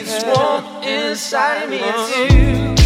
It's warm inside me. It's you.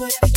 over.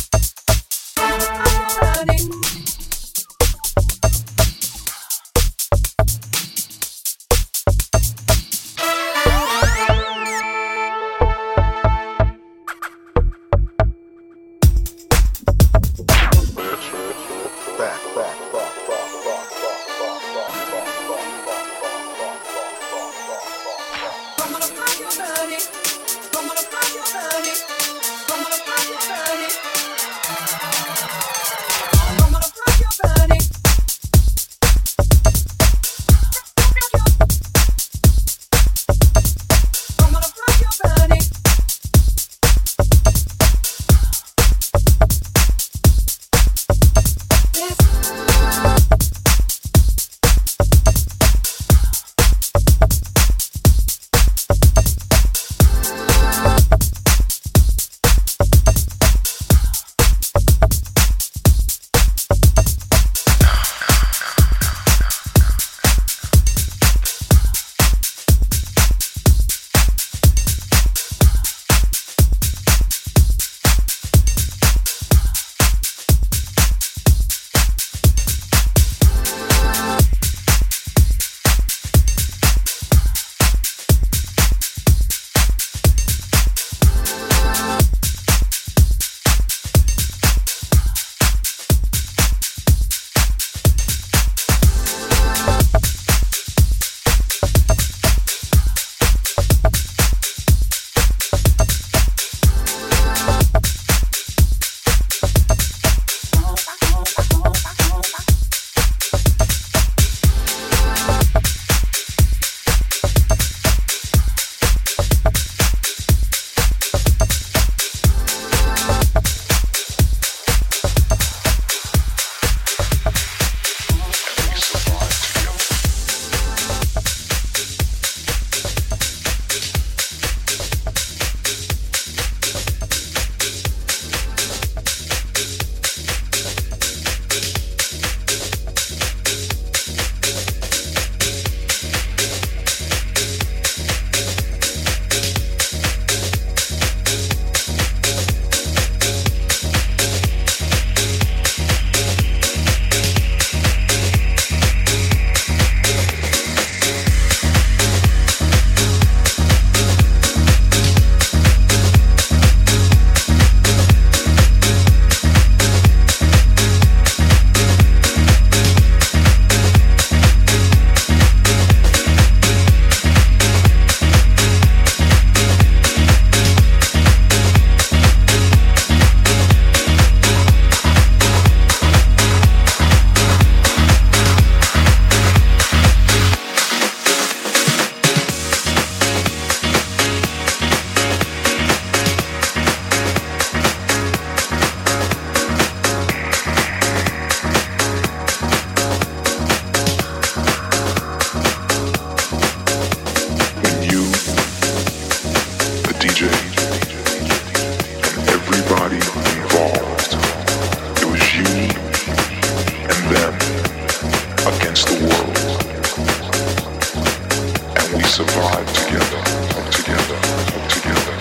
survive together together together.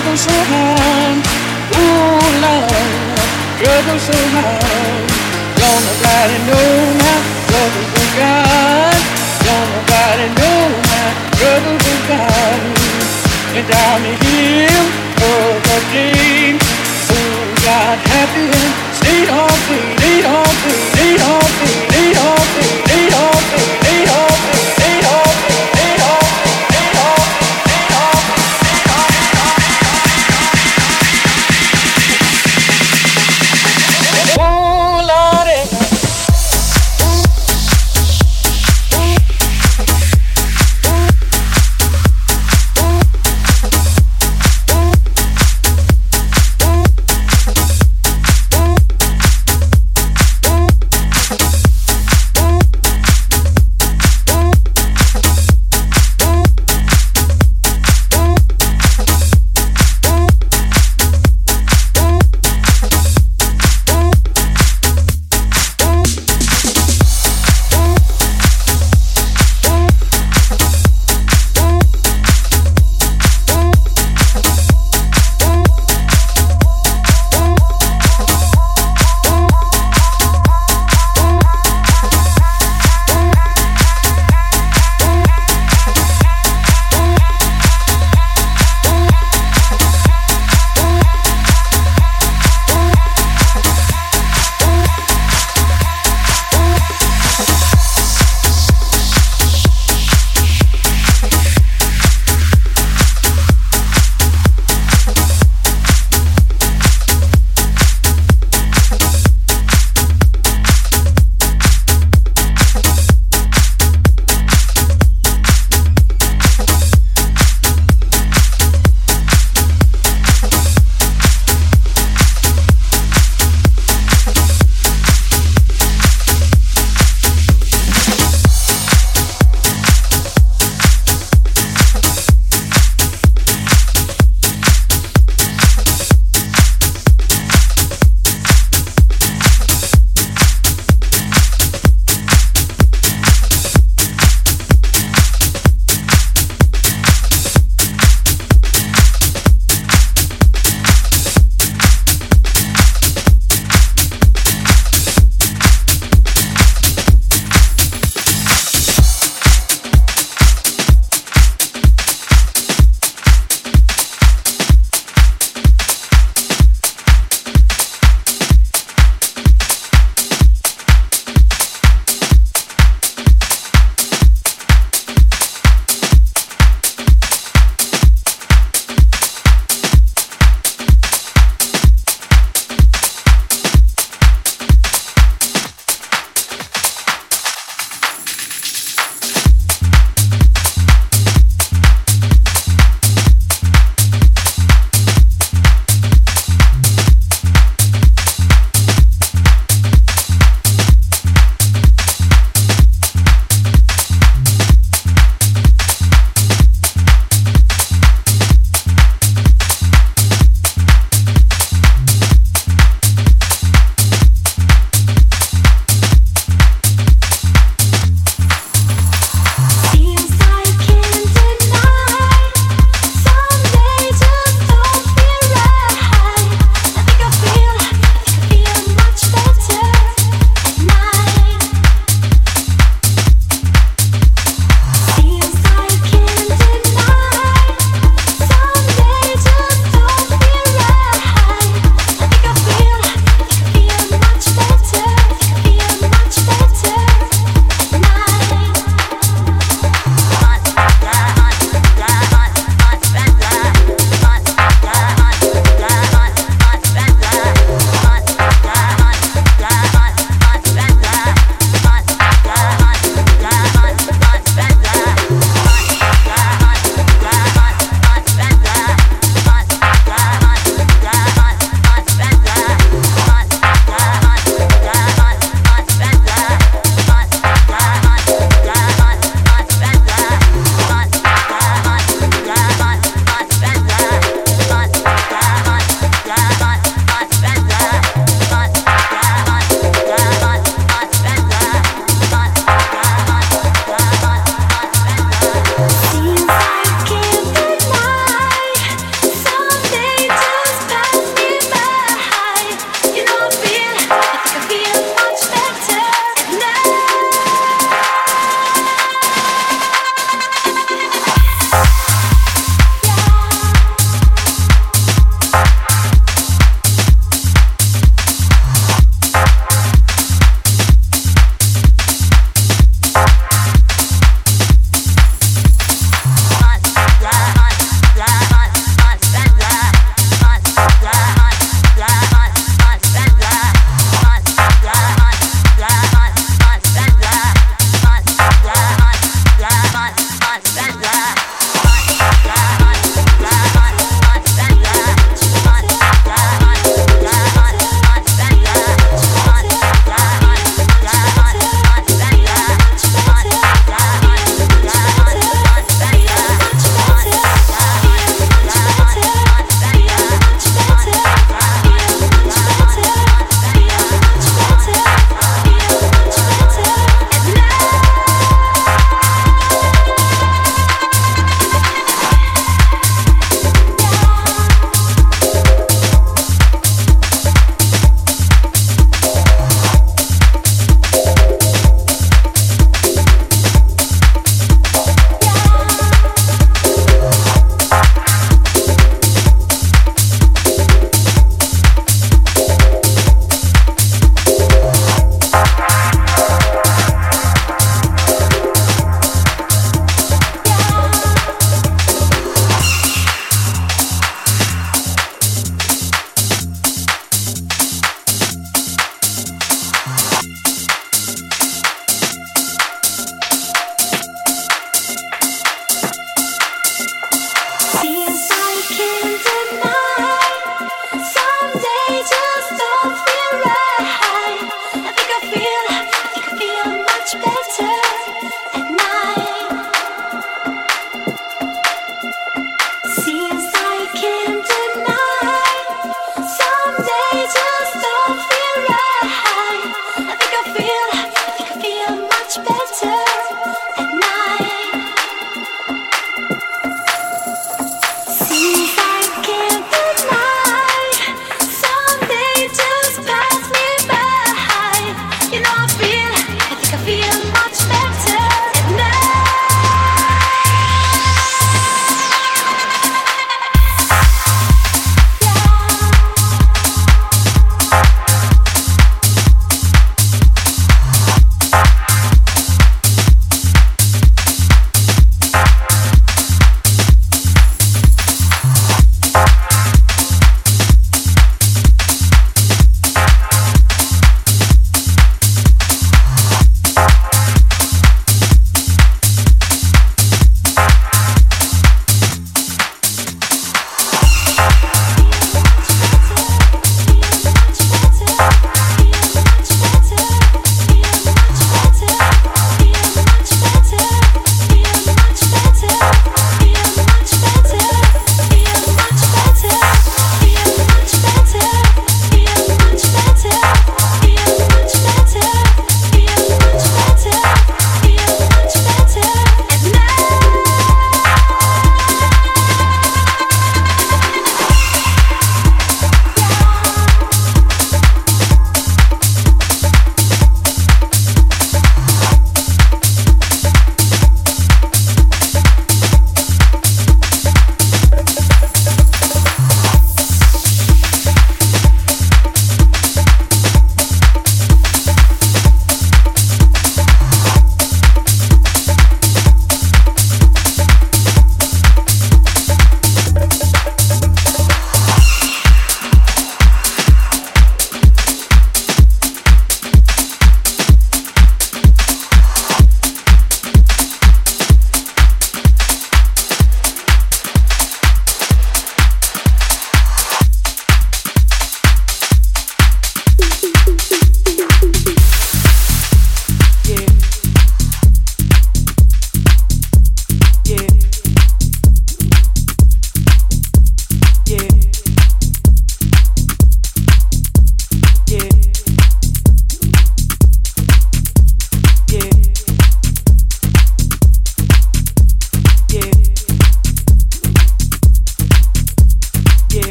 heaven so high, oh Lord, heaven so high. Don't nobody know my trouble with God. Don't nobody know my trouble with God. And I'm here for the day. Ooh, God, happy and stay all day, stay all day, stay all day, stay all day, stay all day, stay all day.